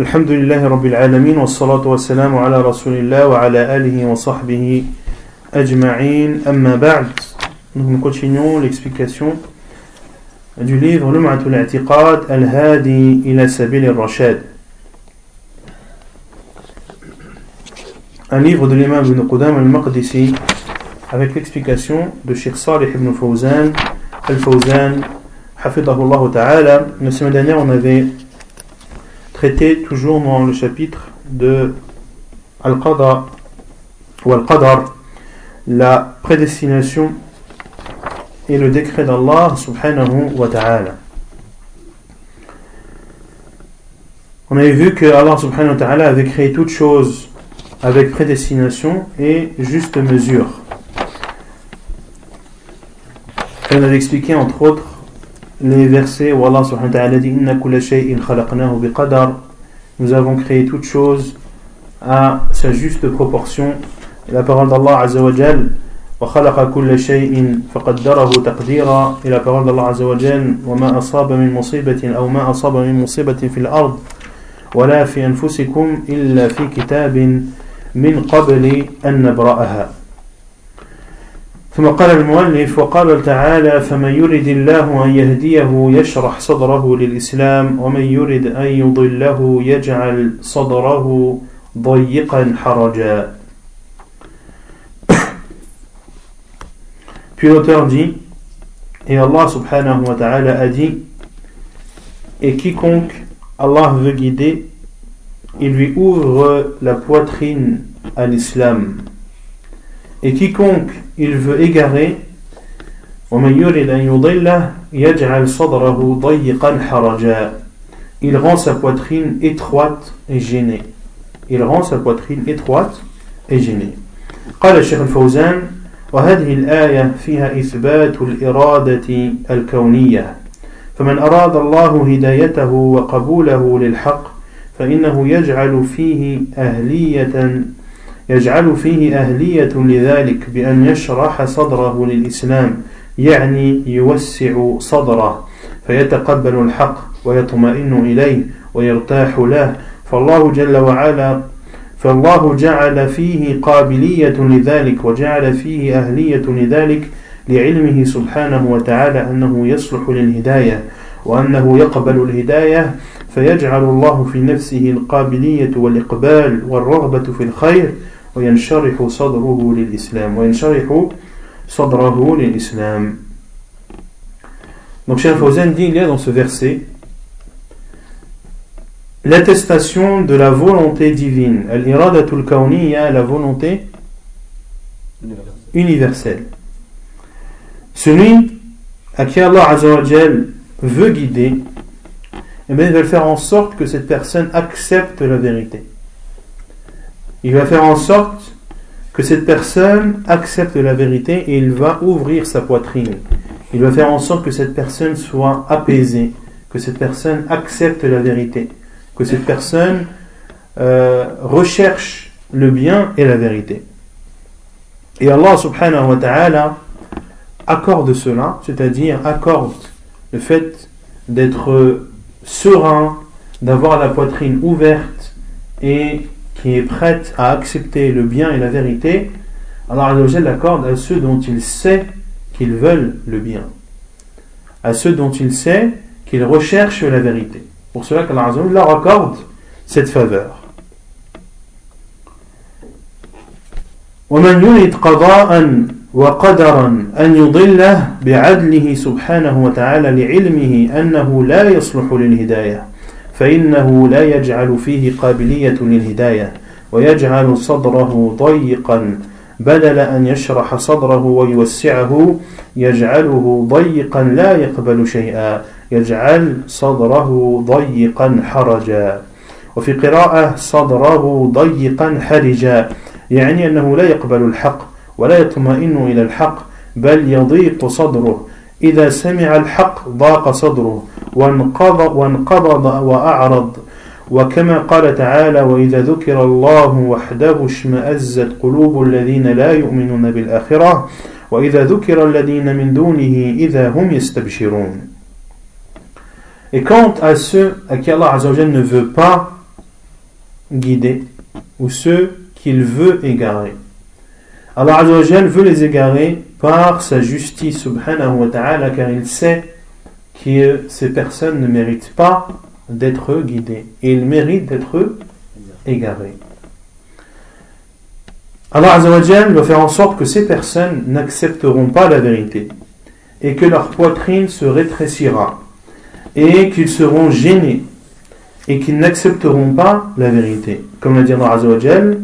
الحمد لله رب العالمين والصلاة والسلام على رسول الله وعلى آله وصحبه أجمعين أما بعد نحن نكتشنو الإكسبيكاسيون du livre لمعة الاعتقاد الهادي إلى سبيل الرشاد Un livre de l'imam Ibn Qudam al-Maqdisi avec l'explication de Sheikh Salih ibn Fawzan al-Fawzan حفظه الله تعالى. La semaine dernière, on avait toujours dans le chapitre de Al-Qadar ou Al-Qadar, la prédestination et le décret d'Allah subhanahu wa ta'ala. On avait vu que Allah subhanahu wa ta'ala avait créé toutes choses avec prédestination et juste mesure. Et on avait expliqué entre autres les versets où Allah subhanahu wa ta'ala dit Inna kulla shay'in khalaqnahu biqadar Nous avons créé toute chose à sa juste proportion. Et la parole d'Allah azza wa jal وخلق كل شيء فقدره تقديرا إلى parole d'Allah عز وجل وما أصاب من مصيبة أو ما أصاب من مصيبة في الأرض ولا في أنفسكم إلا في كتاب من قبل أن نبرأها ثم قال المؤلف وقال تعالى فمن يرد الله أن يهديه يشرح صدره للإسلام ومن يرد أن يضله يجعل صدره ضيقا حرجا Puis l'auteur dit, et Allah subhanahu wa ta'ala a dit, et quiconque Allah veut guider, il lui ouvre la poitrine à l'islam. Et quiconque il veut égarer, il rend sa poitrine étroite et gênée. Il rend sa poitrine étroite et gênée. قال الشيخ الفوزان وهذه الآية فيها إثبات الإرادة الكونية فمن أراد الله هدايته وقبوله للحق فإنه يجعل فيه أهلية يجعل فيه أهلية لذلك بأن يشرح صدره للإسلام يعني يوسع صدره فيتقبل الحق ويطمئن إليه ويرتاح له. فالله جل وعلا فالله جعل فيه قابلية لذلك وجعل فيه أهلية لذلك لعلمه سبحانه وتعالى أنه يصلح للهداية وأنه يقبل الهداية فيجعل الله في نفسه القابلية والإقبال والرغبة في الخير. وينشرح صدره للإسلام وينشرح صدره للإسلام Donc Cheikh Fawzan dit il y a dans ce verset l'attestation de la volonté divine, al-iradatul kawniyya, la volonté universelle. Celui à qui Allah Azzawajal veut guider, eh bien, il va faire en sorte que cette personne accepte la vérité. il va faire en sorte que cette personne accepte la vérité et il va ouvrir sa poitrine. Il va faire en sorte que cette personne soit apaisée, que cette personne accepte la vérité, que cette personne euh, recherche le bien et la vérité. Et Allah subhanahu wa ta'ala accorde cela, c'est-à-dire accorde le fait d'être serein, d'avoir la poitrine ouverte et qui est prête à accepter le bien et la vérité, Allah l'accorde à ceux dont il sait qu'ils veulent le bien, à ceux dont il sait qu'ils recherchent la vérité. Pour cela qu'Allah leur accorde cette faveur. ومن يريد قضاء وقدرا أن يضله بعدله سبحانه وتعالى لعلمه أنه لا يصلح للهداية فإنه لا يجعل فيه قابلية للهداية ويجعل صدره ضيقا. بدل أن يشرح صدره ويوسعه يجعله ضيقا لا يقبل شيئا. يجعل صدره ضيقا حرجا. وفي قراءة صدره ضيقا حرجا يعني أنه لا يقبل الحق ولا يطمئن إلى الحق بل يضيق صدره. إذا سمع الحق ضاق صدره. وانقض, وانقبض وأعرض وكما قال تعالى وإذا ذكر الله وحده اشمأزت قلوب الذين لا يؤمنون بالآخرة وإذا ذكر الذين من دونه إذا هم يستبشرون Et quant à ceux à qui Allah Azzawajal ne veut pas guider ou ceux qu'il veut égarer. Allah Azzawajal veut les égarer par sa justice subhanahu wa ta'ala car il sait ces personnes ne méritent pas d'être guidées et ils méritent d'être égarés. Allah Azzawajal va faire en sorte que ces personnes n'accepteront pas la vérité et que leur poitrine se rétrécira et qu'ils seront gênés et qu'ils n'accepteront pas la vérité. Comme l'a dit Allah Azzawajal,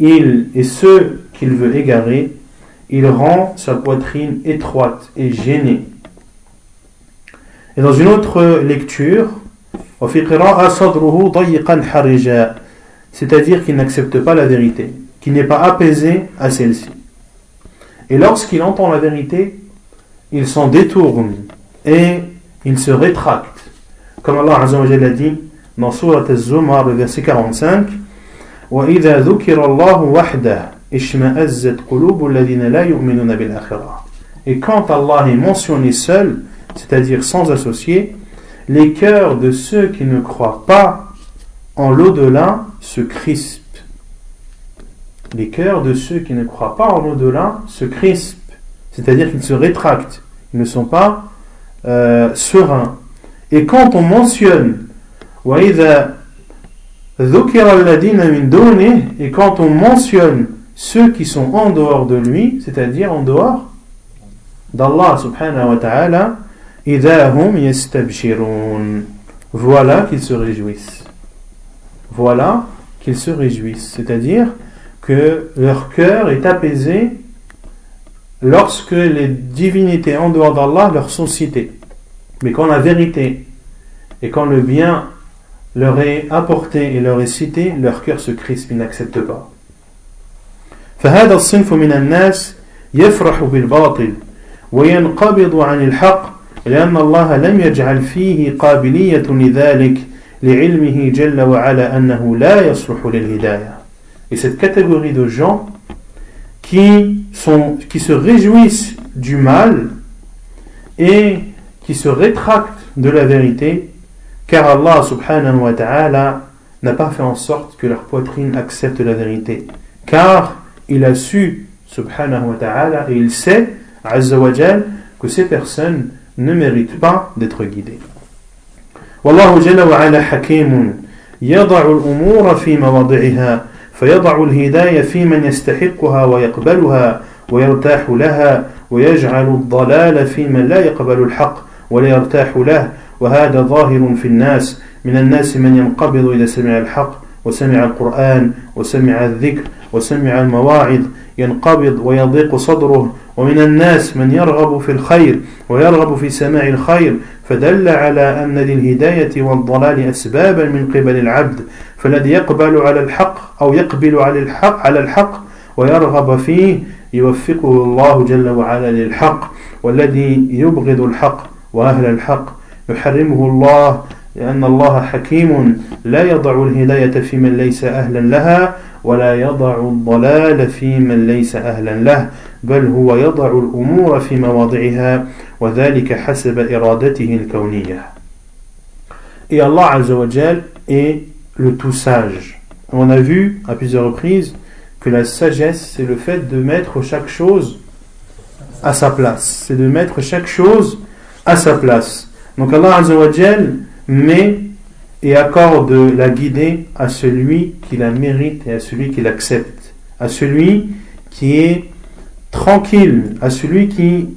il et ceux qu'il veut égarer, il rend sa poitrine étroite et gênée. Et dans une autre lecture, c'est-à-dire qu'il n'accepte pas la vérité, qu'il n'est pas apaisé à celle-ci. Et lorsqu'il entend la vérité, il s'en détourne et il se rétracte. Comme Allah Azza wa a dit dans Surat Az-Zumar, le verset 45, وَإِذَا ذُكِرَ اللَّهُ وَحْدَهُ اشْمَأَزَّتْ قُلُوبُ الَّذِينَ لَا يُؤْمِنُونَ بِالْآخِرَةِ Et quand Allah est mentionné seul, c'est-à-dire sans associé, les cœurs de ceux qui ne croient pas en l'au-delà se crispent. Les cœurs de ceux qui ne croient pas en l'au-delà se crispent, c'est-à-dire qu'ils se rétractent, ils ne sont pas euh, sereins. Et quand on mentionne et quand on mentionne ceux qui sont en dehors de lui, c'est-à-dire en dehors d'Allah subhanahu wa ta'ala, voilà qu'ils se réjouissent. Voilà qu'ils se réjouissent. C'est-à-dire que leur cœur est apaisé lorsque les divinités en dehors d'Allah leur sont citées. Mais quand la vérité et quand le bien leur est apporté et leur est cité, leur cœur se crispe, ils n'acceptent pas. فهذا الصنف من الناس يفرح بالباطل وينقبض عن الحق لأن الله لم يجعل فيه قابلية لذلك لعلمه جل وعلا أنه لا يصلح للهداية Et cette catégorie de gens qui, sont, qui se réjouissent du mal et qui se rétractent de la vérité, car Allah subhanahu wa ta'ala n'a pas fait en sorte que leur poitrine accepte la vérité. Car il a su, subhanahu wa ta'ala, et il sait, azza wa que ces personnes ne mérite pas d'être guidé. والله جل وعلا حكيم يضع الأمور في مواضعها فيضع الهداية في من يستحقها ويقبلها ويرتاح لها ويجعل الضلال في من لا يقبل الحق ولا يرتاح له وهذا ظاهر في الناس من الناس من ينقبض إذا سمع الحق وسمع القرآن وسمع الذكر وسمع المواعظ ينقبض ويضيق صدره ومن الناس من يرغب في الخير ويرغب في سماع الخير فدل على أن للهداية والضلال أسبابا من قبل العبد فالذي يقبل على الحق أو يقبل على الحق على الحق ويرغب فيه يوفقه الله جل وعلا للحق والذي يبغض الحق وأهل الحق يحرمه الله لأن الله حكيم لا يضع الهداية في من ليس أهلا لها ولا يضع الضلال في من ليس أهلا له. بل هو يضع الأمور في مواضعها وذلك حسب إرادته الكونية Et Allah Azzawajal est le tout sage. On a vu à plusieurs reprises que la sagesse, c'est le fait de mettre chaque chose à sa place. C'est de mettre chaque chose à sa place. Donc Allah Azzawajal met et accorde la guidée à celui qui la mérite et à celui qui l'accepte, à celui qui est tranquille, à celui qui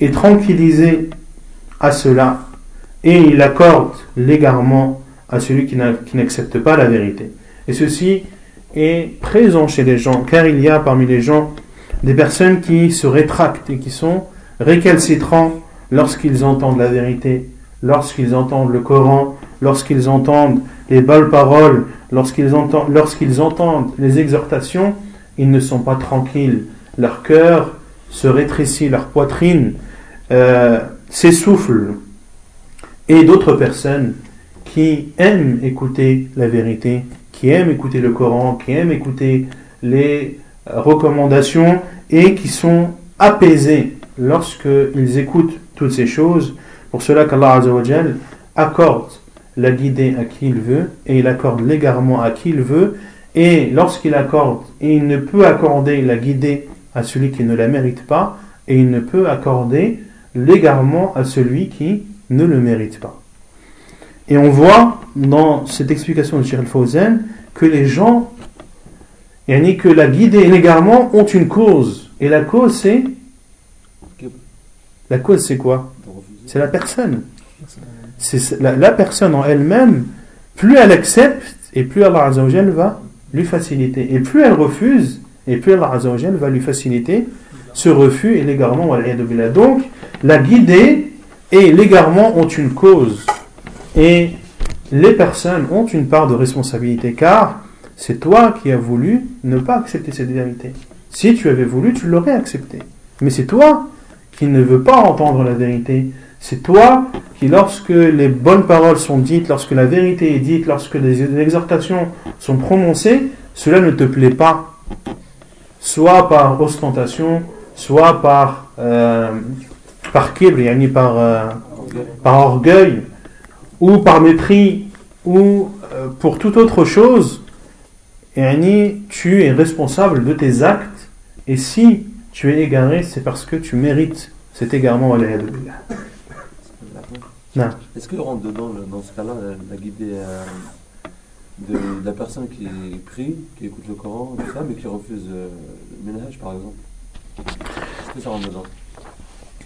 est tranquillisé à cela, et il accorde l'égarement à celui qui n'accepte pas la vérité. Et ceci est présent chez les gens, car il y a parmi les gens des personnes qui se rétractent et qui sont récalcitrants lorsqu'ils entendent la vérité, lorsqu'ils entendent le Coran, lorsqu'ils entendent les belles paroles, lorsqu'ils entendent, entendent les exhortations, ils ne sont pas tranquilles. Leur cœur se rétrécit, leur poitrine euh, s'essouffle. Et d'autres personnes qui aiment écouter la vérité, qui aiment écouter le Coran, qui aiment écouter les recommandations et qui sont apaisés lorsqu'ils écoutent toutes ces choses. Pour cela qu'Allah accorde la guider à qui il veut et il accorde l'égarement à qui il veut et lorsqu'il accorde, il ne peut accorder la guidée à celui qui ne la mérite pas et il ne peut accorder l'égarement à celui qui ne le mérite pas. Et on voit dans cette explication de Cheikh Fawzan que les gens, et que la guidée et l'égarement ont une cause. Et la cause c'est La cause c'est quoi? C'est la personne. C'est la, personne en elle-même, plus elle accepte et plus Allah va lui faciliter. Et plus elle refuse, et plus Allah va lui faciliter ce refus et l'égarement. Donc, la guidée et l'égarement ont une cause. Et les personnes ont une part de responsabilité, car c'est toi qui as voulu ne pas accepter cette vérité. Si tu avais voulu, tu l'aurais accepté. Mais c'est toi qui ne veux pas entendre la vérité. C'est toi qui, lorsque les bonnes paroles sont dites, lorsque la vérité est dite, lorsque les exhortations sont prononcées, cela ne te plaît pas. Soit par ostentation, soit par, euh, par kibr, par, euh, par orgueil, ou par mépris, ou euh, pour toute autre chose, tu es responsable de tes actes, et si tu es égaré, c'est parce que tu mérites cet égarement. Est-ce que rentre dedans, dans ce cas-là, la, guidée de, la personne qui prie, qui écoute le Coran, tout ça, mais qui refuse euh, le ménage, par exemple Est-ce que ça rentre dedans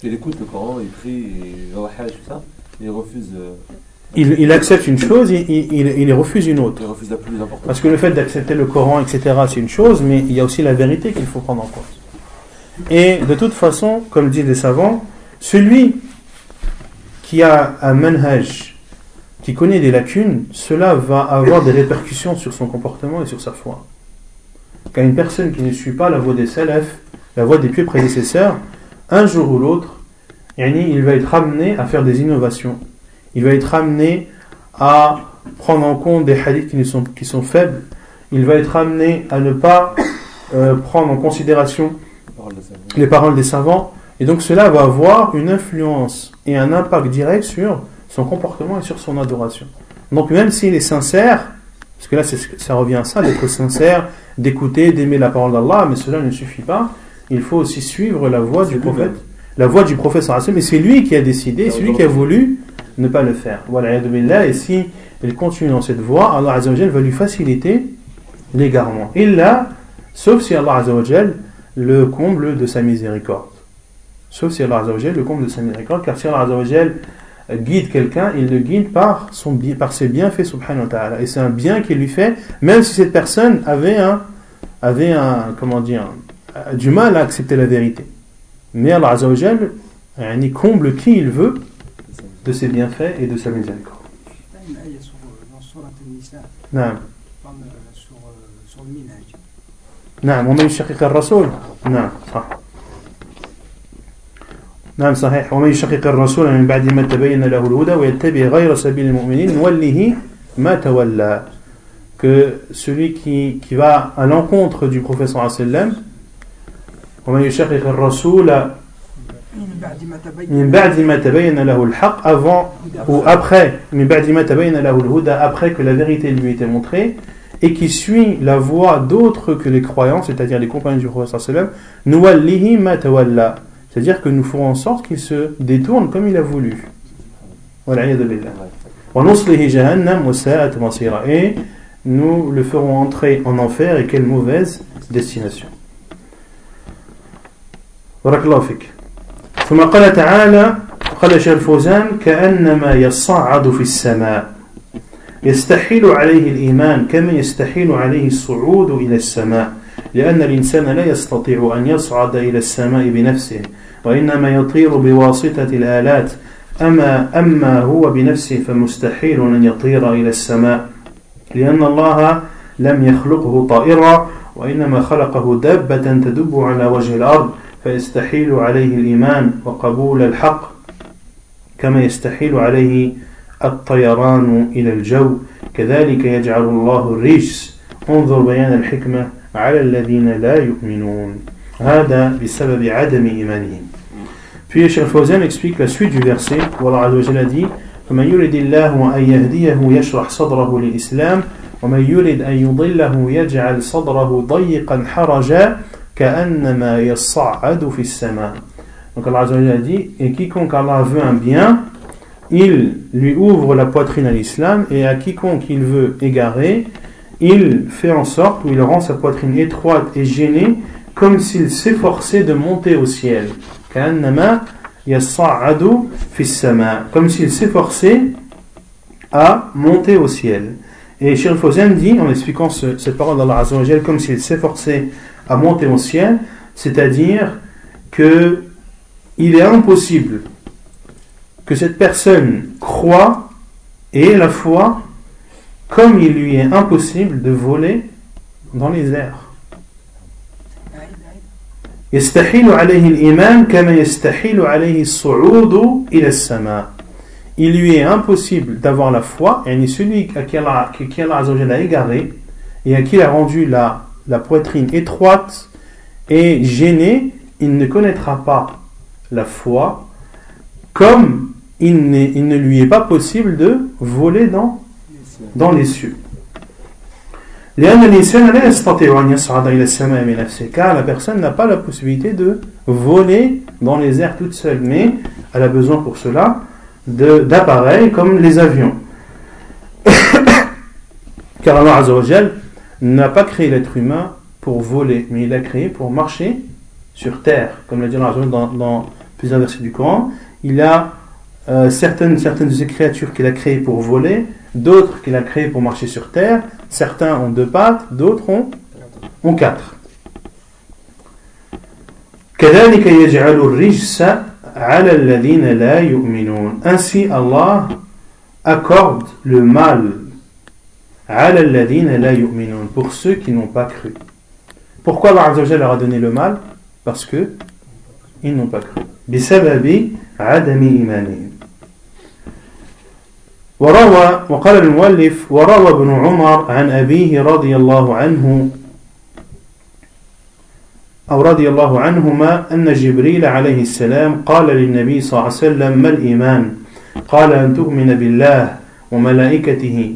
Il écoute le Coran, il prie, il va au Hajj, tout ça, mais il refuse. Euh, il, il, accepte une chose, il, il, il, refuse une autre. Il refuse la plus importante. Parce que le fait d'accepter le Coran, etc., c'est une chose, mais il y a aussi la vérité qu'il faut prendre en compte. Et de toute façon, comme disent les savants, celui qui a un manhaj, qui connaît des lacunes, cela va avoir des répercussions sur son comportement et sur sa foi. Car une personne qui ne suit pas la voie des salaf, la voie des pieux prédécesseurs, un jour ou l'autre, il va être amené à faire des innovations. Il va être amené à prendre en compte des hadiths qui, sont, qui sont faibles. Il va être amené à ne pas euh, prendre en considération les paroles des savants. Et donc cela va avoir une influence et un impact direct sur son comportement et sur son adoration. Donc même s'il est sincère, parce que là ça revient à ça, d'être sincère, d'écouter, d'aimer la parole d'Allah, mais cela ne suffit pas. Il faut aussi suivre la voie du prophète. La voie du prophète mais c'est lui qui a décidé, c'est lui qui a voulu ne pas le faire. Voilà, et si il continue dans cette voie, Allah va lui faciliter l'égarement. Et là, sauf si Allah le comble de sa miséricorde. Sauf si Allah le comble de sa miséricorde, car si Allah guide quelqu'un, il le guide par, son, par ses bienfaits, subhanahu wa ta'ala. Et c'est un bien qu'il lui fait, même si cette personne avait un, avait un, comment dire, du mal à accepter la vérité. Mais Allah il comble qui il veut de ses bienfaits et de sa miséricorde. Non. Sur le minage. نعم ومن يشقق الرسول نعم صح نعم صحيح ومن يشقق الرسول من بعد ما تبين له الهدى ويتبع غير سبيل المؤمنين نوله ما تولى que celui qui, qui va à l'encontre du prophète sallallahu alayhi wa sallam ومن يشقق الرسول من بعد ما تبين له الحق avant ou après من بعد ما تبين له الهدى après que la vérité lui était montrée et qui suit la voie d'autres que les croyants, c'est-à-dire les compagnons du prophète sallam, c'est-à-dire que nous ferons en sorte qu'il se détourne comme il a voulu. Et nous le ferons entrer en enfer et quelle mauvaise destination. بارك الله فيك ثم قال تعالى قال الشيخ الفوزان كأنما يصعد في السماء يستحيل عليه الإيمان كما يستحيل عليه الصعود إلى السماء لأن الإنسان لا يستطيع أن يصعد إلى السماء بنفسه وإنما يطير بواسطة الآلات. أما أما هو بنفسه فمستحيل أن يطير إلى السماء لأن الله لم يخلقه طائرا وإنما خلقه دابة تدب على وجه الأرض فيستحيل عليه الإيمان وقبول الحق كما يستحيل عليه الطيران إلى الجو. كذلك يجعل الله الرجس. انظر بيان الحكمة. على الذين لا يؤمنون. هذا بسبب عدم إيمانهم. في شيخ الفوزان يكسبيك لسويت في فيرسي والله عز وجل دي فمن يريد الله أن يهديه يشرح صدره للإسلام ومن يريد أن يضله يجعل صدره ضيقا حرجا كأنما يصعد في السماء Donc Allah Azza wa Jalla dit, et quiconque Allah veut un bien, il lui ouvre la poitrine à l'islam, et à quiconque il veut égarer, il fait en sorte, ou il rend sa poitrine étroite et gênée, comme s'il s'efforçait de monter au ciel. Comme s'il s'efforçait à monter au ciel. Et Fawzan dit, en expliquant cette parole d'Allah Azzawajal, comme s'il s'efforçait à monter au ciel, c'est-à-dire que il est impossible que cette personne croit et ait la foi comme il lui est impossible de voler dans les airs. يستحيل عليه الإيمان كما يستحيل عليه الصعود إلى السماء il lui est impossible d'avoir la foi, et celui à qui Allah, qui Allah a égaré et à qui il a rendu la, la poitrine étroite et gênée, il ne connaîtra pas la foi comme il, il ne lui est pas possible de voler dans, dans les cieux. car la personne n'a pas la possibilité de voler dans les airs toute seule, mais elle a besoin pour cela d'appareils comme les avions. Car Allah Azzawajal n'a pas créé l'être humain pour voler, mais il l'a créé pour marcher sur terre. Comme l'a dit Allah dans, dans plusieurs versets du Coran, il a euh, certaines, certaines de ces créatures qu'il a créées pour voler, d'autres qu'il a créées pour marcher sur terre, certains ont deux pattes, d'autres ont, ont quatre. كذلك يجعل الرجس ainsi Allah accorde le mal pour ceux qui n'ont pas cru. Pourquoi Allah leur a donné le mal Parce que ils n'ont pas cru. بسبب عدم إيمانهم وروى وقال المؤلف وروى ابن عمر عن أبيه رضي الله عنه أو رضي الله عنهما أن جبريل عليه السلام قال للنبي صلى الله عليه وسلم ما الإيمان؟ قال أن تؤمن بالله وملائكته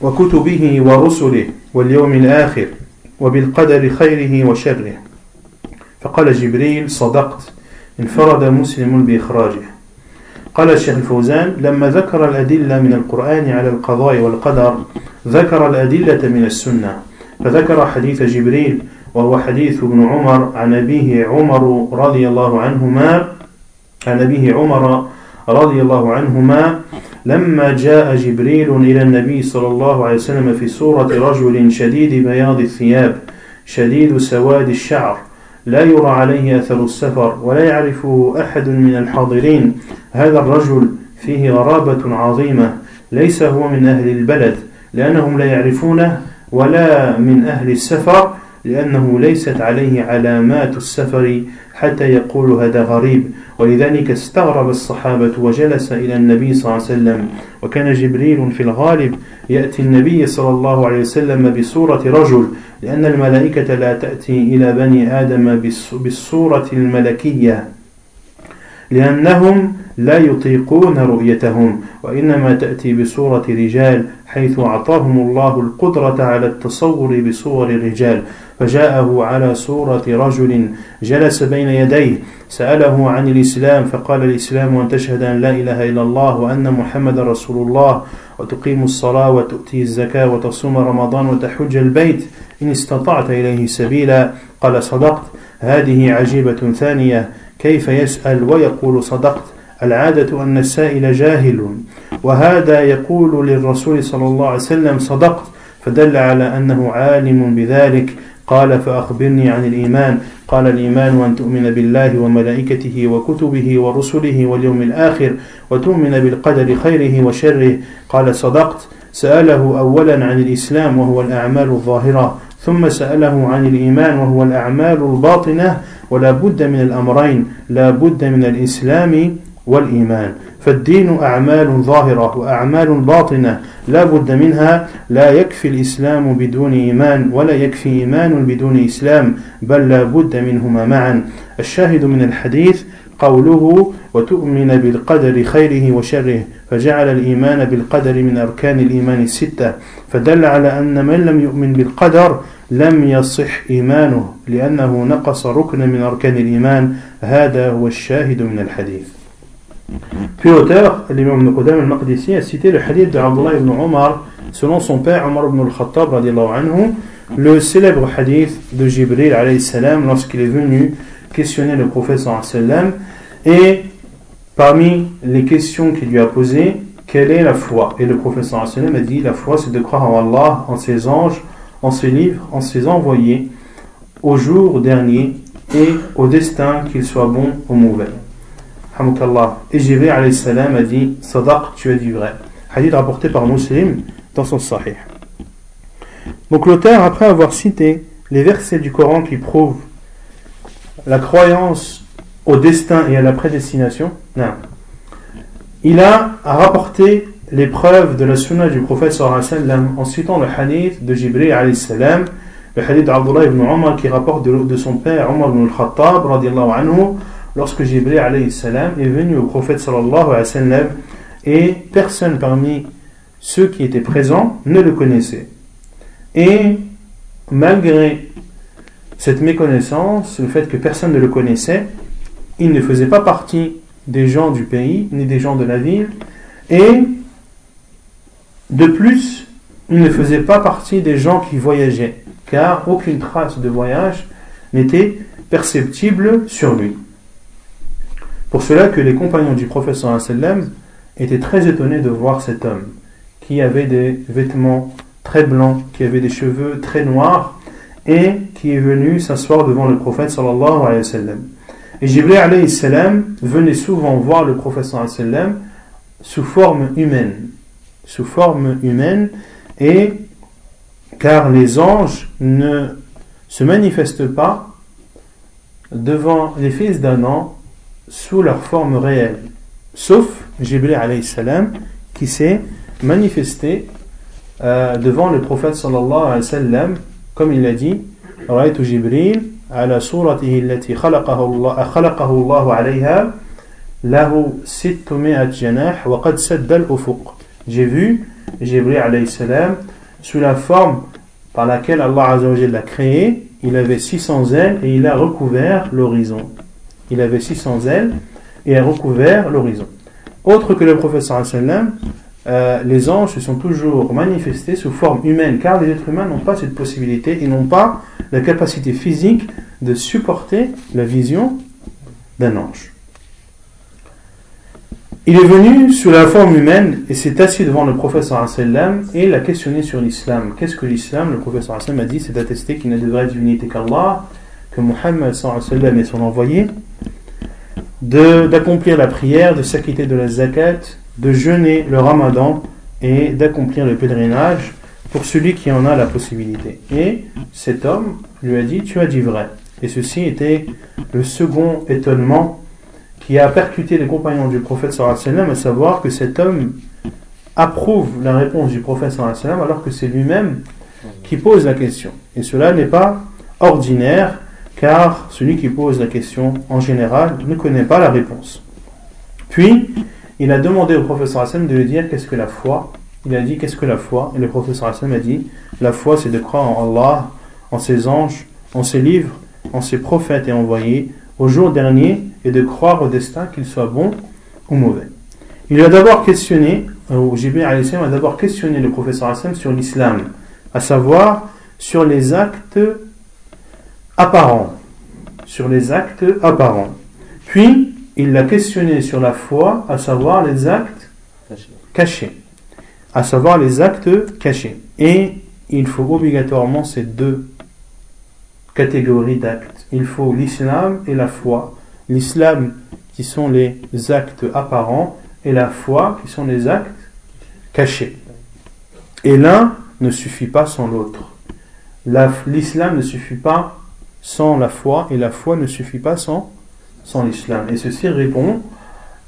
وكتبه ورسله واليوم الآخر وبالقدر خيره وشره. فقال جبريل صدقت انفرد مسلم بإخراجه. قال الشيخ الفوزان لما ذكر الأدلة من القرآن على القضاء والقدر ذكر الأدلة من السنة. فذكر حديث جبريل وهو حديث ابن عمر عن أبيه عمر رضي الله عنهما عن أبيه عمر رضي الله عنهما لما جاء جبريل إلى النبي صلى الله عليه وسلم في صورة رجل شديد بياض الثياب شديد سواد الشعر. لا يرى عليه أثر السفر ولا يعرفه أحد من الحاضرين. هذا الرجل فيه غرابة عظيمة. ليس هو من أهل البلد لأنهم لا يعرفونه ولا من أهل السفر. لأنه ليست عليه علامات السفر حتى يقول هذا غريب. ولذلك استغرب الصحابة وجلس إلى النبي صلى الله عليه وسلم. وكان جبريل في الغالب يأتي النبي صلى الله عليه وسلم بصورة رجل لأن الملائكة لا تأتي إلى بني آدم بالصورة الملكية. لأنهم لا يطيقون رؤيتهم وإنما تأتي بصورة رجال حيث أعطاهم الله القدرة على التصور بصور الرجال فجاءه على صورة رجل جلس بين يديه سأله عن الإسلام فقال الإسلام أن تشهد أن لا إله إلا الله وأن محمد رسول الله وتقيم الصلاة وتؤتي الزكاة وتصوم رمضان وتحج البيت إن استطعت إليه سبيلا. قال صدقت. هذه عجيبة ثانية. كيف يسأل ويقول صدقت. العادة أن السائل جاهل وهذا يقول للرسول صلى الله عليه وسلم صدقت. فدل على أنه عالم بذلك. قال فأخبرني عن الإيمان. قال الإيمان أن تؤمن بالله وملائكته وكتبه ورسله واليوم الآخر وتؤمن بالقدر خيره وشره. قال صدقت. سأله أولا عن الإسلام وهو الأعمال الظاهرة. ثم سأله عن الإيمان وهو الأعمال الباطنة ولا بد من الأمرين لا بد من الإسلام والإيمان. فالدين أعمال ظاهرة وأعمال باطنة لا بد منها. لا يكفي الإسلام بدون إيمان ولا يكفي إيمان بدون إسلام بل لا بد منهما معا. الشاهد من الحديث قوله وتؤمن بالقدر خيره وشره فجعل الإيمان بالقدر من أركان الإيمان الستة فدل على أن من لم يؤمن بالقدر لم يصح إيمانه لأنه نقص ركن من أركان الإيمان هذا هو الشاهد من الحديث. في وتاق الإمام ابن قدام المقدسي سيتي الحديث عبد الله بن عمر selon son père عمر بن الخطاب رضي الله عنه le célèbre hadith de Jibril عليه السلام lorsqu'il est venu questionner le prophète sallam et parmi les questions qu'il lui a posées, quelle est la foi? Et le prophète sallam a dit la foi c'est de croire en Allah, en ses anges, en ses livres, en ses envoyés, au jour dernier et au destin qu'il soit bon ou mauvais. Et Jibril alayhi salam a dit Sadaq, tu as dit vrai. Hadith rapporté par Muslim dans son Sahih. Donc l'auteur, après avoir cité les versets du Coran qui prouvent la croyance au destin et à la prédestination, non. il a rapporté les preuves de la sunna du prophète en citant le hadith de Jibril le hadith d'Abdullah ibn Umar qui rapporte de, son père Umar ibn al-Khattab lorsque Jibril est venu au prophète sallallahu alayhi wa sallam et personne parmi ceux qui étaient présents ne le connaissaient. Et malgré cette méconnaissance, le fait que personne ne le connaissait, il ne faisait pas partie des gens du pays, ni des gens de la ville, et de plus, il ne faisait pas partie des gens qui voyageaient, car aucune trace de voyage n'était perceptible sur lui. Pour cela que les compagnons du professeur sallam étaient très étonnés de voir cet homme qui avait des vêtements très blancs, qui avait des cheveux très noirs et qui est venu s'asseoir devant le prophète sallallahu alayhi wa sallam. Et Jibril alayhi salam venait souvent voir le prophète sallallahu alayhi wa sallam sous forme humaine. Sous forme humaine et car les anges ne se manifestent pas devant les fils d'Adam sous leur forme réelle. Sauf Jibril alayhi salam qui s'est manifesté euh, devant le prophète sallallahu alayhi wa sallam, comme il a dit رأيت جبريل على صورته التي خلقه الله خلقه الله عليها له 600 جناح وقد سد الأفق J'ai vu Jibril alayhi salam sous la forme par laquelle Allah Azzawajal l'a créé, il avait 600 ailes et il a recouvert l'horizon. Il avait 600 ailes et a recouvert l'horizon. Autre que le prophète sallallahu alayhi wa sallam, euh, les anges se sont toujours manifestés sous forme humaine, car les êtres humains n'ont pas cette possibilité, ils n'ont pas la capacité physique de supporter la vision d'un ange. Il est venu sous la forme humaine et s'est assis devant le professeur sallam et l'a questionné sur l'islam. Qu'est-ce que l'islam? Le professeur sallam a dit c'est d'attester qu'il n'y a de vraie divinité qu'Allah, que Muhammad est son envoyé, d'accomplir la prière, de s'acquitter de la zakat, de jeûner le ramadan et d'accomplir le pèlerinage pour celui qui en a la possibilité. Et cet homme lui a dit, tu as dit vrai. Et ceci était le second étonnement qui a percuté les compagnons du prophète sallam, à savoir que cet homme approuve la réponse du prophète sallam alors que c'est lui-même qui pose la question. Et cela n'est pas ordinaire car celui qui pose la question en général ne connaît pas la réponse. Puis, il a demandé au professeur Hassan de lui dire qu'est-ce que la foi. Il a dit qu'est-ce que la foi? Et le professeur Hassan a dit la foi c'est de croire en Allah, en ses anges, en ses livres, en ses prophètes et envoyés, au jour dernier, et de croire au destin qu'il soit bon ou mauvais. Il a d'abord questionné, ou Jibril a d'abord questionné le professeur Hassan sur l'islam, à savoir sur les actes apparents. Sur les actes apparents. Puis, il l'a questionné sur la foi, à savoir les actes cachés. À savoir les actes cachés. Et il faut obligatoirement ces deux catégories d'actes. Il faut l'islam et la foi. L'islam qui sont les actes apparents et la foi qui sont les actes cachés. Et l'un ne suffit pas sans l'autre. L'islam ne suffit pas sans la foi et la foi ne suffit pas sans sans l'islam. Et ceci répond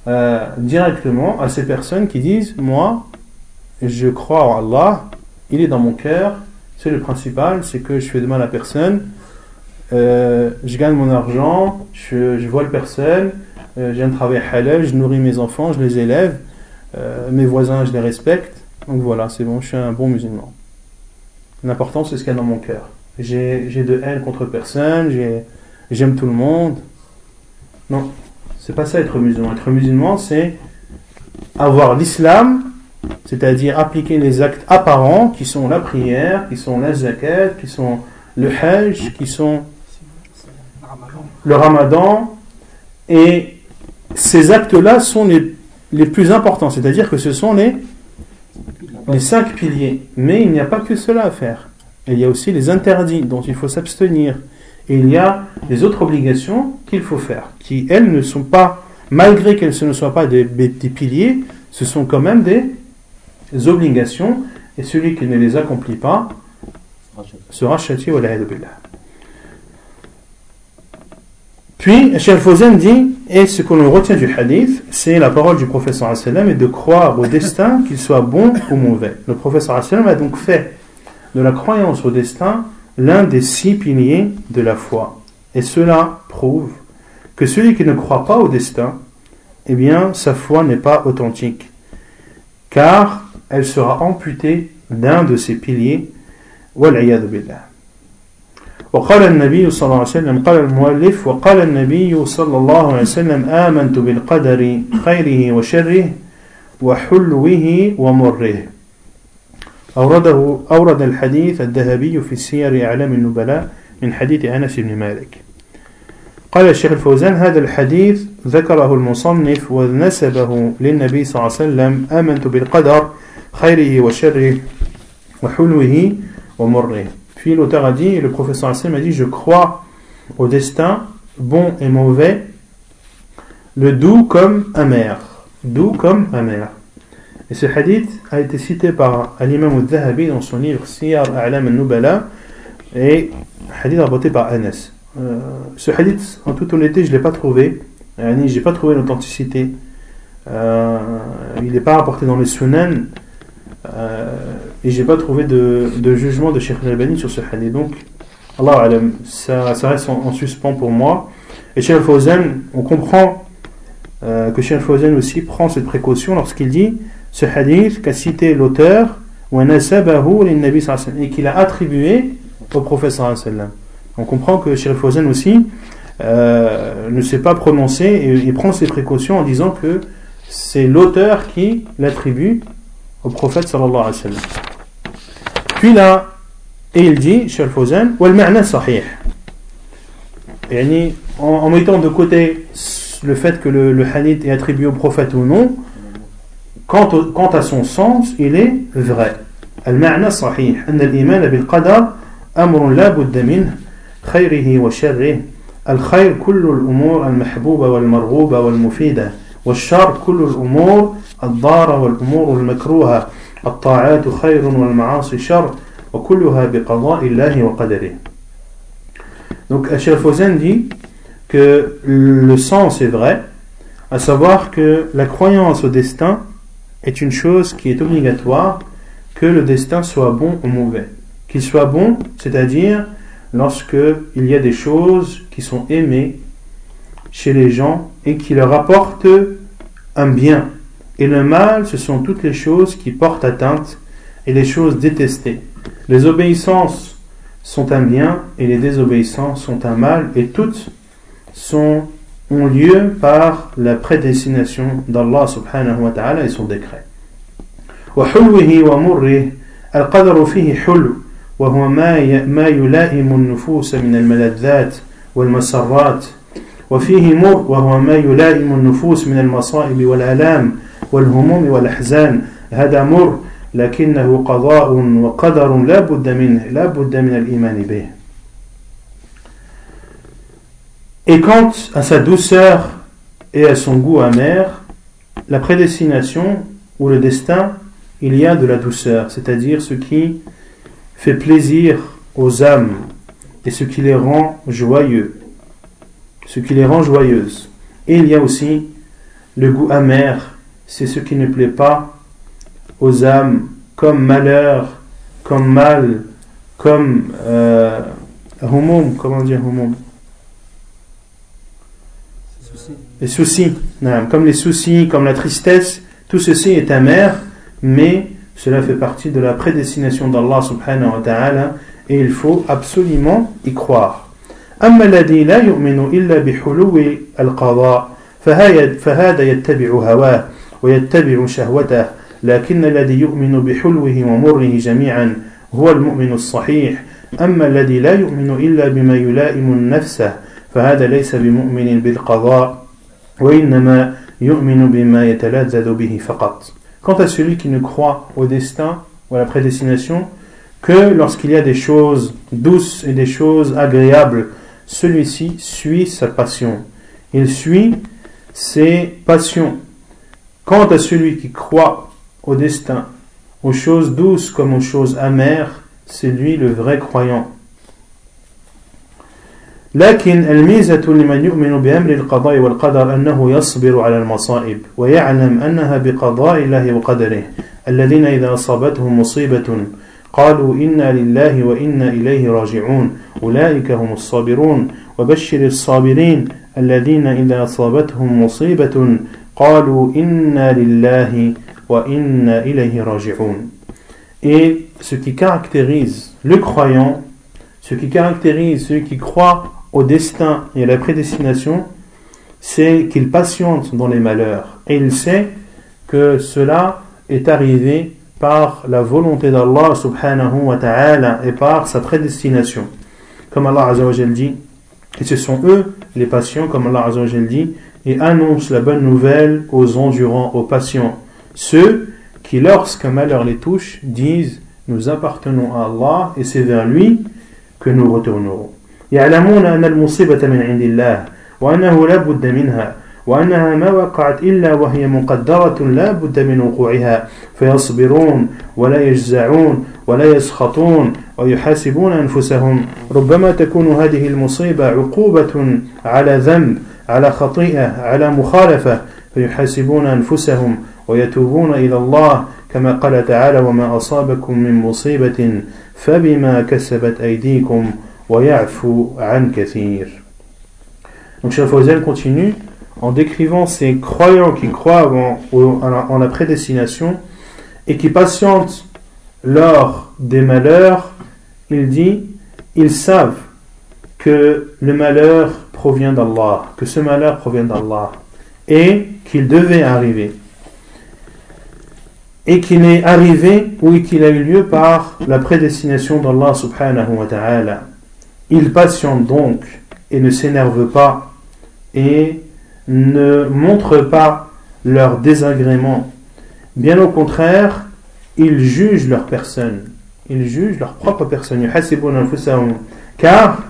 euh, directement à ces personnes qui disent Moi, je crois en Allah, il est dans mon cœur, c'est le principal, c'est que je fais de mal à personne, euh, je gagne mon argent, je, je vole personne, euh, j'ai un travail halal, je nourris mes enfants, je les élève, euh, mes voisins, je les respecte. Donc voilà, c'est bon, je suis un bon musulman. L'important, c'est ce qu'il y a dans mon cœur. J'ai de haine contre personne, j'aime tout le monde. Non, c'est pas ça être musulman. Être musulman, c'est avoir l'islam, c'est-à-dire appliquer les actes apparents qui sont la prière, qui sont la zakat, qui sont le hajj, qui sont le ramadan. Et ces actes-là sont les, les, plus importants, c'est-à-dire que ce sont les, les cinq piliers. Mais il n'y a pas que cela à faire. Il y a aussi les interdits dont il faut s'abstenir. Et il y a les autres obligations qu'il faut faire, qui elles ne sont pas, malgré qu'elles ne soient pas des, des piliers, ce sont quand même des obligations. Et celui qui ne les accomplit pas sera châtié. Puis, Cheikh dit, et ce que l'on retient du hadith, c'est la parole du professeur sallam et de croire au destin, qu'il soit bon ou mauvais. Le professeur sallam a donc fait de la croyance au destin l'un des six piliers de la foi. Et cela prouve que celui qui ne croit pas au destin, eh bien, sa foi n'est pas authentique, car elle sera amputée d'un de ces piliers. billah. وقال النبي صلى الله عليه وسلم قال المؤلف وقال النبي صلى الله عليه وسلم آمنت بالقدر خيره وشره وحلوه ومره أورده أورد الحديث الذهبي في سير أعلام النبلاء من حديث أنس بن مالك قال الشيخ الفوزان هذا الحديث ذكره المصنف ونسبه للنبي صلى الله عليه وسلم آمنت بالقدر خيره وشره وحلوه ومره Puis l'auteur a dit, le professeur Hassan a dit, je crois au destin, bon et mauvais, le doux comme amer. Doux comme amer. Et ce hadith a été cité par l'imam al-Zahabi dans son livre Siyar A'lam al-Nubala et hadith rapporté par Anas. Euh, ce hadith, en toute honnêteté, je ne l'ai pas trouvé. Je n'ai pas trouvé l'authenticité. Euh, il n'est pas rapporté dans les Sunan. Euh, et j'ai pas trouvé de, jugement de Sheikh al sur ce hadith. Donc, Allah ça, ça reste en, suspens pour moi. Et Sheikh al on comprend que Sheikh al aussi prend cette précaution lorsqu'il dit ce hadith qu'a cité l'auteur et qu'il a attribué au prophète sallam. On comprend que Sheikh aussi euh, ne s'est pas prononcé et prend ses précautions en disant que c'est l'auteur qui l'attribue au prophète sallallahu alayhi wa sallam. Puis là, et il dit, Cheikh Fawzan. En, en mettant de côté le fait que le hadith est attribué au prophète ou non, quant, au, quant à son sens, il est vrai. المعنى صحيح أن الإيمان بالقدر أمر لا بد منه خيره وشره الخير كل الأمور المحبوبة والمرغوبة والمفيدة والشر كل الأمور الضارة والأمور المكروهة الطاعات خير والمعاصي شر وكلها بقضاء الله وقدره Donc Fawzan dit que le sens est vrai, à savoir que la croyance au destin est une chose qui est obligatoire, que le destin soit bon ou mauvais. Qu'il soit bon, c'est-à-dire lorsque il y a des choses qui sont aimées chez les gens et qui leur apportent un bien, et le mal, ce sont toutes les choses qui portent atteinte et les choses détestées. Les obéissances sont un bien et les désobéissances sont un mal et toutes sont, ont lieu par la prédestination d'Allah subhanahu wa ta'ala et son décret. القدر فيه حلو وهو ما ما يلائم النفوس من الملذات والمسرات وفيه مر وهو ما يلائم النفوس من المصائب والآلام والهموم والأحزان هذا مر لكنه قضاء وقدر لا بد منه لا بد من الإيمان به Et quant à sa douceur et à son goût amer, la prédestination ou le destin, il y a de la douceur, c'est-à-dire ce qui fait plaisir aux âmes et ce qui les rend joyeux, ce qui les rend joyeuses. Et il y a aussi le goût amer c'est ce qui ne plaît pas aux âmes comme malheur, comme mal, comme euh, comment dire humum? les soucis, comme les soucis, comme la tristesse, tout ceci est amer, mais cela fait partie de la prédestination d'Allah subhanahu wa ta'ala et il faut absolument y croire. أما الذي لا يؤمن إلا بحلو القضاء فهذا يتبع هواه ويتبع شهوته لكن الذي يؤمن بحلوه ومره جميعا هو المؤمن الصحيح أما الذي لا يؤمن إلا بما يلائم النفس فهذا ليس بمؤمن بالقضاء Quant à celui qui ne croit au destin ou à la prédestination que lorsqu'il y a des choses douces et des choses agréables, celui-ci suit sa passion. Il suit ses passions. Quant à celui qui croit au destin, aux choses douces comme aux choses amères, c'est lui le vrai croyant. لكن الميزة لمن يؤمن بأمر القضاء والقدر أنه يصبر على المصائب ويعلم أنها بقضاء الله وقدره. الذين إذا أصابتهم مصيبة قالوا إنا لله وإنا إليه راجعون. أولئك هم الصابرون. وبشر الصابرين الذين إذا أصابتهم مصيبة قالوا إنا لله وإنا إليه راجعون. Et ce qui caractérise le croyant, ce qui caractérise ceux qui croient au destin et à la prédestination, c'est qu'il patiente dans les malheurs. Et il sait que cela est arrivé par la volonté d'Allah subhanahu wa ta'ala et par sa prédestination. Comme Allah azza wa dit, et ce sont eux les patients, comme Allah azza wa dit, et annoncent la bonne nouvelle aux endurants, aux patients. Ceux qui, lorsqu'un malheur les touche, disent, nous appartenons à Allah et c'est vers lui que nous retournerons. يعلمون أن المصيبة من عند الله وأنه لا بد منها وأنها ما وقعت إلا وهي مقدرة لا بد من وقوعها. فيصبرون ولا يجزعون ولا يسخطون ويحاسبون أنفسهم. ربما تكون هذه المصيبة عقوبة على ذنب على خطيئة على مخالفة. فيحاسبون أنفسهم ويتوبون إلى الله كما قال تعالى وما أصابكم من مصيبة فبما كسبت أيديكم Donc Cheikh continue en décrivant ces croyants qui croient en, la prédestination et qui patientent lors des malheurs, il dit, ils savent que le malheur provient d'Allah, que ce malheur provient d'Allah et qu'il devait arriver. Et qu'il est arrivé ou qu'il a eu lieu par la prédestination d'Allah subhanahu wa ta'ala. Ils patientent donc et ne s'énervent pas et ne montrent pas leur désagrément. Bien au contraire, ils jugent leur personne. Ils jugent leur propre personne. Car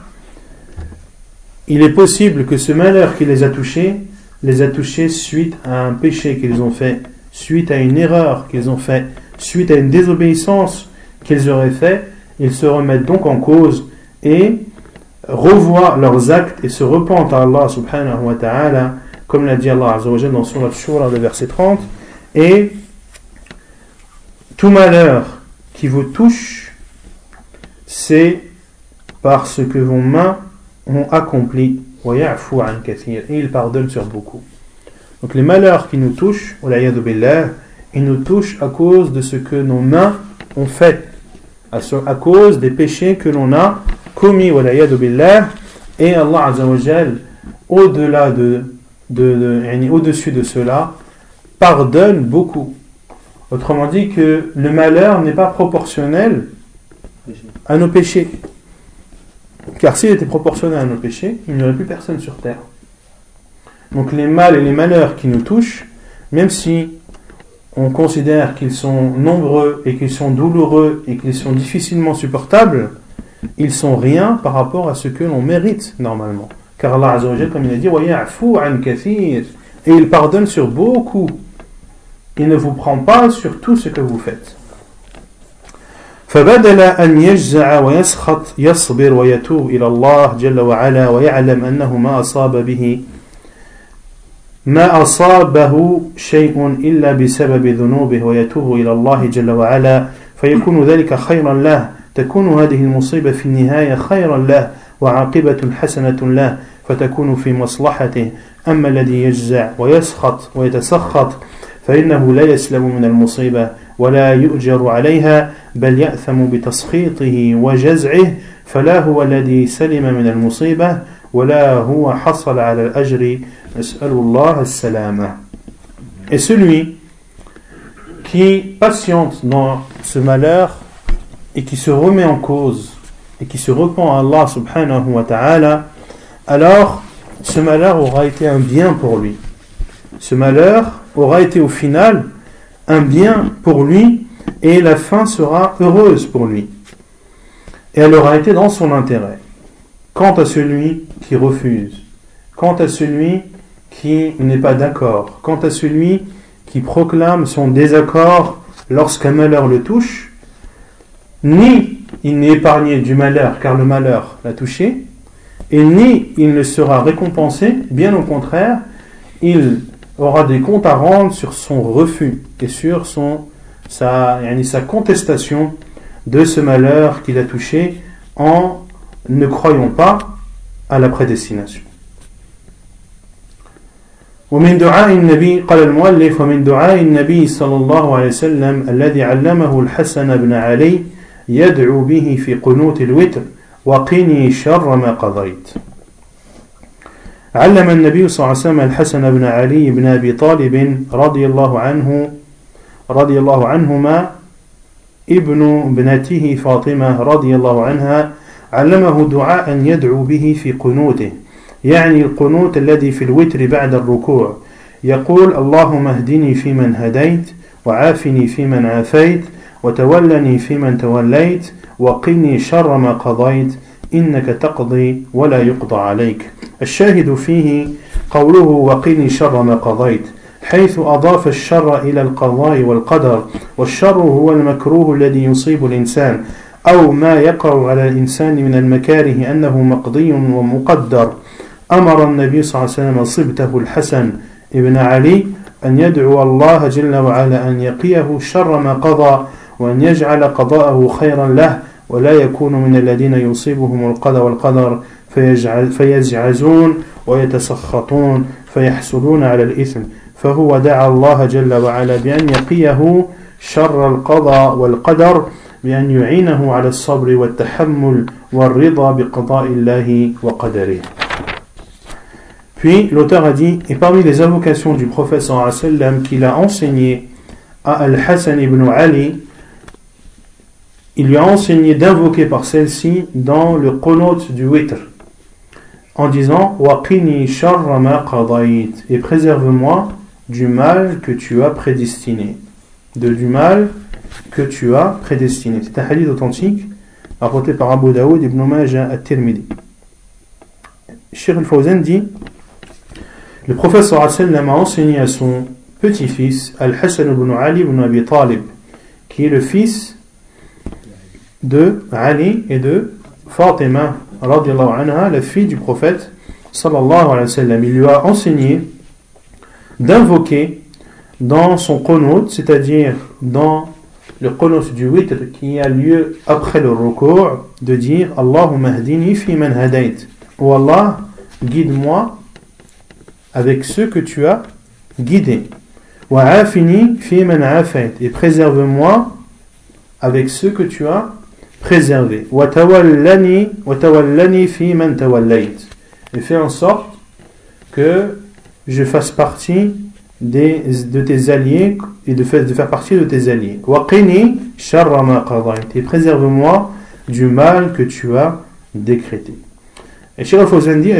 il est possible que ce malheur qui les a touchés les a touchés suite à un péché qu'ils ont fait, suite à une erreur qu'ils ont fait, suite à une désobéissance qu'ils auraient fait. Ils se remettent donc en cause et revoient leurs actes et se repentent à Allah subhanahu wa ta'ala, comme l'a dit Allah azza dans Surah Shura, le verset 30, et tout malheur qui vous touche, c'est parce que vos mains ont accompli, et il pardonne sur beaucoup. Donc les malheurs qui nous touchent, ils nous touchent à cause de ce que nos mains ont fait, à cause des péchés que l'on a commis billah. Et Allah Azzawajal au-delà de, de, de au-dessus de cela pardonne beaucoup. Autrement dit que le malheur n'est pas proportionnel à nos péchés. Car s'il était proportionnel à nos péchés il n'y aurait plus personne sur terre. Donc les mal et les malheurs qui nous touchent même si on considère qu'ils sont nombreux et qu'ils sont douloureux et qu'ils sont difficilement supportables ils sont rien par rapport à ce que l'on mérite normalement. Car Allah Azzawajal, comme il a dit, et il pardonne sur beaucoup. Il ne vous prend pas sur tout ce que vous faites. فبدل أن يجزع ويسخط يصبر ويتوب إلى الله جل وعلا ويعلم أنه ما أصاب به ما أصابه شيء إلا بسبب ذنوبه ويتوب إلى الله جل وعلا فيكون ذلك خيرا له تكون هذه المصيبة في النهاية خيرا له وعاقبة حسنة له فتكون في مصلحته. أما الذي يجزع ويسخط ويتسخط فإنه لا يسلم من المصيبة ولا يؤجر عليها بل يأثم بتسخيطه وجزعه فلا هو الذي سلم من المصيبة ولا هو حصل على الأجر. نسأل الله السلامة. Et celui qui patiente dans ce malheur et qui se remet en cause et qui se repent à Allah subhanahu wa ta'ala, alors ce malheur aura été un bien pour lui. Ce malheur aura été au final un bien pour lui et la fin sera heureuse pour lui. Et elle aura été dans son intérêt. Quant à celui qui refuse, quant à celui qui n'est pas d'accord, quant à celui qui proclame son désaccord lorsqu'un malheur le touche, ni il n'est épargné du malheur car le malheur l'a touché, et ni il ne sera récompensé, bien au contraire, il aura des comptes à rendre sur son refus et sur son, sa, sa contestation de ce malheur qu'il a touché en ne croyant pas à la prédestination. ومن دعاء النبي قال المؤلف ومن دعاء النبي صلى الله عليه وسلم الذي علمه الحسن بن علي يدعو به في قنوت الوتر وقني شر ما قضيت. علم النبي صلى الله عليه وسلم الحسن بن علي بن أبي طالب رضي الله عنه رضي الله عنهما ابن ابنته فاطمة رضي الله عنها علمه دعاء يدعو به في قنوته يعني القنوت الذي في الوتر بعد الركوع. يقول اللهم اهدني فيمن هديت وعافني فيمن عافيت وتولني فيمن توليت وقني شر ما قضيت إنك تقضي ولا يقضى عليك. الشاهد فيه قوله وقني شر ما قضيت حيث أضاف الشر إلى القضاء والقدر والشر هو المكروه الذي يصيب الإنسان أو ما يقع على الإنسان من المكاره أنه مقضي ومقدر. أمر النبي صلى الله عليه وسلم صبته الحسن ابن علي أن يدعو الله جل وعلا أن يقيه شر ما قضى وأن يجعل قضاءه خيرا له ولا يكون من الذين يصيبهم القضاء والقدر فيزعزون ويتسخطون فيحسدون على الإثم. فهو دعا الله جل وعلا بأن يقيه شر القضاء والقدر بأن يعينه على الصبر والتحمل والرضا بقضاء الله وقدره. Puis l'auteur a dit, et parmi les invocations du prophète sallam qu'il a enseigné à Al-Hassan ibn Ali, il lui a enseigné d'invoquer par celle-ci dans le qunut du witr, en disant Waqini sharra ma et préserve-moi du mal que tu as prédestiné. De du mal que tu as prédestiné. C'est un hadith authentique rapporté par Abu Daoud ibn Majah at-Tirmidhi. Sheikh al-Fawzan dit le professeur sallam a enseigné à son petit-fils, Al-Hassan ibn Ali ibn Abi Talib, qui est le fils de Ali et de Fatima, anha, la fille du prophète, sallallahu alayhi wa sallam. Il lui a enseigné d'invoquer dans son qunut, c'est-à-dire dans le qunut du witr qui a lieu après le recours, de dire Allahumma hdini fi man hadait. Ou Allah, guide-moi avec ceux que tu as guidés. Et préserve-moi avec ceux que tu as préservés. Et fais en sorte que je fasse partie des, de tes alliés et de faire, de faire partie de tes alliés. Et préserve-moi du mal que tu as décrété. Et Cheikh Al-Fawzan dit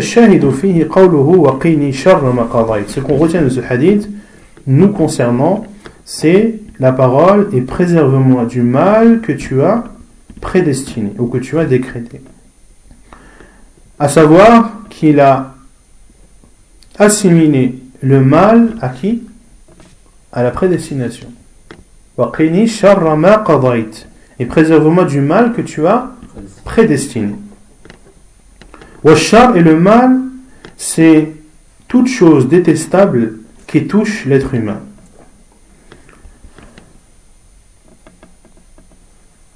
Ce qu'on retient de ce hadith, nous concernant, c'est la parole et préserve-moi du mal que tu as prédestiné ou que tu as décrété. À savoir qu'il a assimilé le mal à qui? À la prédestination. Et préserve-moi du mal que tu as prédestiné. Washar et le mal, c'est toute chose détestable qui touche l'être humain.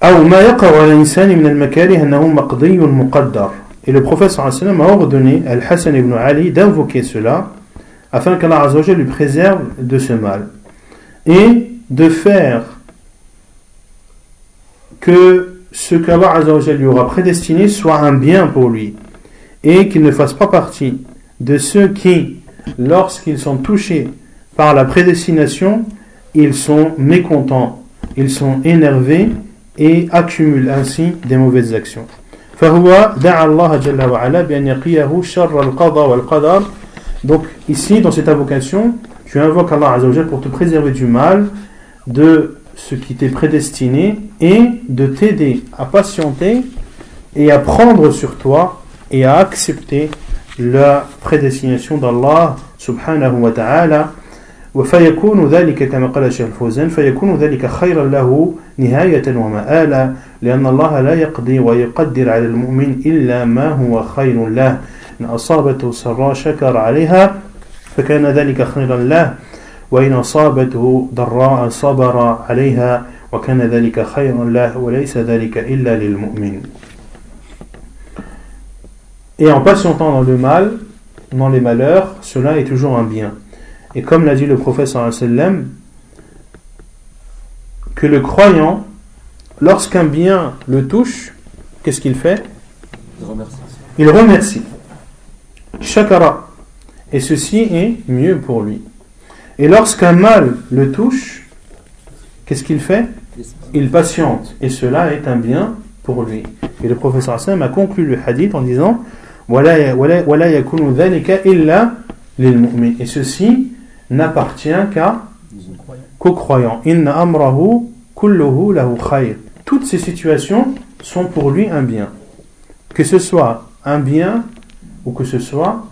أو ما يقع على الإنسان من المكاره أنه مقضي مقدر Et le prophète sallam a ordonné à Al-Hassan ibn Ali d'invoquer cela afin qu'Allah Azzawajal lui préserve de ce mal. Et de faire que ce qu'Allah Azzawajal lui aura prédestiné soit un bien pour lui. Et qu'il ne fasse pas partie de ceux qui, lorsqu'ils sont touchés par la prédestination, ils sont mécontents, ils sont énervés et accumulent ainsi des mauvaises actions. donc ici dans cette invocation tu invoques Allah Azzawajal pour te préserver du mal de ce qui t'est prédestiné et de t'aider à patienter et à prendre sur toi et à accepter la prédestination d'Allah subhanahu wa ta'ala وفيكون ذلك كما قال الشيخ الفوزان فيكون ذلك خيرا له نهاية ومآلا لأن الله لا يقضي ويقدر على المؤمن إلا ما هو خير له. إن أصابته سراء شكر عليها فكان ذلك خيرا له. وإن أصابته ضراء صبر عليها وكان ذلك خيرا له وليس ذلك إلا للمؤمن. Et en patientant dans le mal, dans les malheurs, cela est toujours un bien. Et comme l'a dit le prophète sallam, que le croyant, lorsqu'un bien le touche, qu'est-ce qu'il fait? Il remercie. Il remercie. Shakara. Et ceci est mieux pour lui. Et lorsqu'un mal le touche, qu'est-ce qu'il fait? Il patiente. Et cela est un bien pour lui. Et le professeur sallam a conclu le hadith en disant Et ceci n'appartient qu'à qu'aux croyants. Inna amrahu kulluhu lahu khayr. Toutes ces situations sont pour lui un bien. Que ce soit un bien ou que ce soit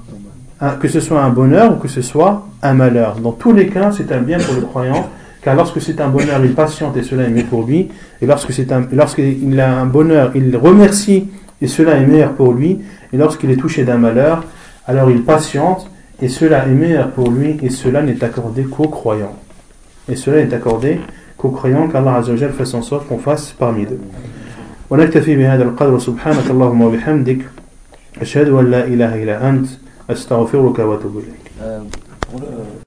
un, que ce soit un bonheur ou que ce soit un malheur. Dans tous les cas, c'est un bien pour le croyant, car lorsque c'est un bonheur, il patiente et cela est mieux pour lui. Et lorsque c'est un, lorsqu'il a un bonheur, il remercie et cela est meilleur pour lui. Et lorsqu'il est touché d'un malheur, alors il patiente et cela est meilleur pour lui et cela n'est accordé qu'aux croyants. Et cela n'est accordé qu'aux croyants qu'Allah Azzawajal fasse en sorte qu'on fasse parmi eux. ونكتفي بهذا القدر سبحانك اللهم وبحمدك أشهد أن لا إله إلا أنت أستغفرك وأتوب إليك